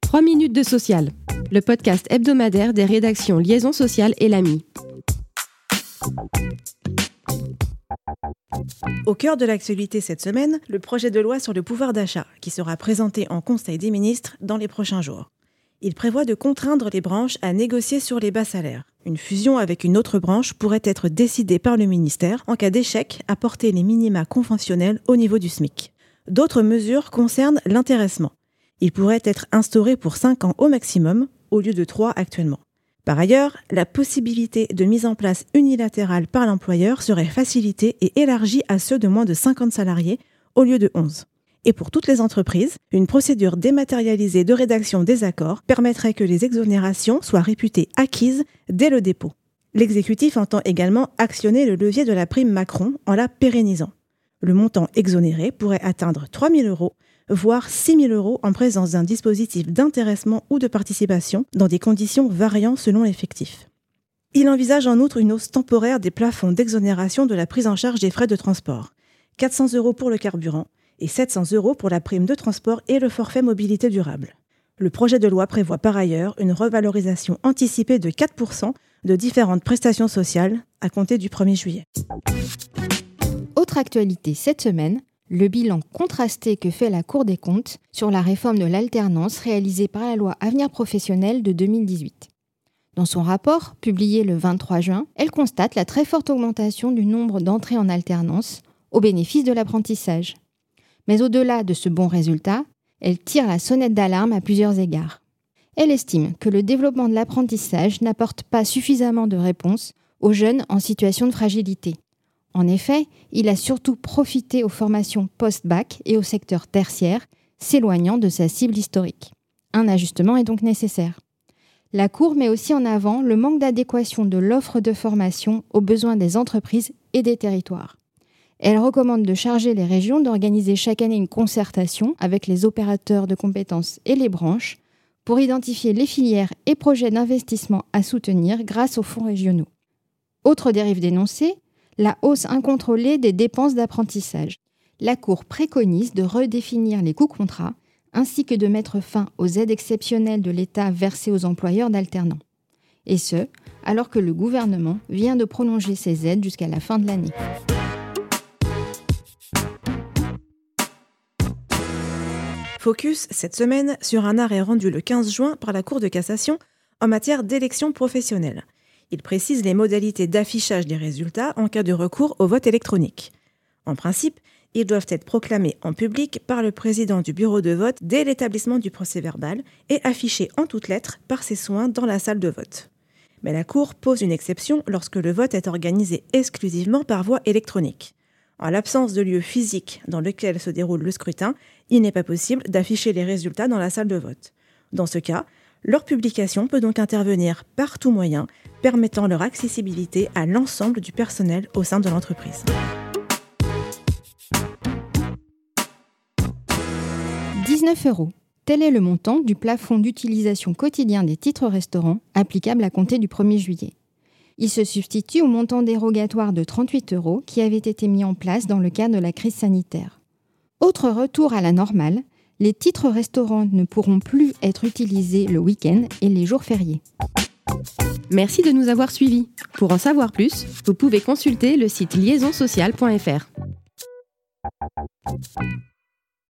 3 minutes de social, le podcast hebdomadaire des rédactions Liaison sociale et l'AMI. Au cœur de l'actualité cette semaine, le projet de loi sur le pouvoir d'achat, qui sera présenté en Conseil des ministres dans les prochains jours. Il prévoit de contraindre les branches à négocier sur les bas salaires. Une fusion avec une autre branche pourrait être décidée par le ministère en cas d'échec à porter les minima conventionnels au niveau du SMIC. D'autres mesures concernent l'intéressement. Il pourrait être instauré pour 5 ans au maximum, au lieu de 3 actuellement. Par ailleurs, la possibilité de mise en place unilatérale par l'employeur serait facilitée et élargie à ceux de moins de 50 salariés au lieu de 11. Et pour toutes les entreprises, une procédure dématérialisée de rédaction des accords permettrait que les exonérations soient réputées acquises dès le dépôt. L'exécutif entend également actionner le levier de la prime Macron en la pérennisant. Le montant exonéré pourrait atteindre 3 000 euros voire 6 000 euros en présence d'un dispositif d'intéressement ou de participation dans des conditions variant selon l'effectif. Il envisage en outre une hausse temporaire des plafonds d'exonération de la prise en charge des frais de transport, 400 euros pour le carburant et 700 euros pour la prime de transport et le forfait mobilité durable. Le projet de loi prévoit par ailleurs une revalorisation anticipée de 4% de différentes prestations sociales à compter du 1er juillet. Autre actualité cette semaine, le bilan contrasté que fait la Cour des comptes sur la réforme de l'alternance réalisée par la loi Avenir professionnel de 2018. Dans son rapport, publié le 23 juin, elle constate la très forte augmentation du nombre d'entrées en alternance au bénéfice de l'apprentissage. Mais au-delà de ce bon résultat, elle tire la sonnette d'alarme à plusieurs égards. Elle estime que le développement de l'apprentissage n'apporte pas suffisamment de réponses aux jeunes en situation de fragilité, en effet, il a surtout profité aux formations post-bac et au secteur tertiaire, s'éloignant de sa cible historique. Un ajustement est donc nécessaire. La Cour met aussi en avant le manque d'adéquation de l'offre de formation aux besoins des entreprises et des territoires. Elle recommande de charger les régions d'organiser chaque année une concertation avec les opérateurs de compétences et les branches pour identifier les filières et projets d'investissement à soutenir grâce aux fonds régionaux. Autre dérive dénoncée, la hausse incontrôlée des dépenses d'apprentissage. La Cour préconise de redéfinir les coûts contrats ainsi que de mettre fin aux aides exceptionnelles de l'État versées aux employeurs d'alternants. Et ce, alors que le gouvernement vient de prolonger ces aides jusqu'à la fin de l'année. Focus cette semaine sur un arrêt rendu le 15 juin par la Cour de cassation en matière d'élection professionnelle. Il précise les modalités d'affichage des résultats en cas de recours au vote électronique. En principe, ils doivent être proclamés en public par le président du bureau de vote dès l'établissement du procès verbal et affichés en toutes lettres par ses soins dans la salle de vote. Mais la Cour pose une exception lorsque le vote est organisé exclusivement par voie électronique. En l'absence de lieu physique dans lequel se déroule le scrutin, il n'est pas possible d'afficher les résultats dans la salle de vote. Dans ce cas, leur publication peut donc intervenir par tout moyen, permettant leur accessibilité à l'ensemble du personnel au sein de l'entreprise. 19 euros. Tel est le montant du plafond d'utilisation quotidien des titres restaurants applicable à compter du 1er juillet. Il se substitue au montant dérogatoire de 38 euros qui avait été mis en place dans le cadre de la crise sanitaire. Autre retour à la normale, les titres restaurants ne pourront plus être utilisés le week-end et les jours fériés. Merci de nous avoir suivis. Pour en savoir plus, vous pouvez consulter le site liaisonsocial.fr.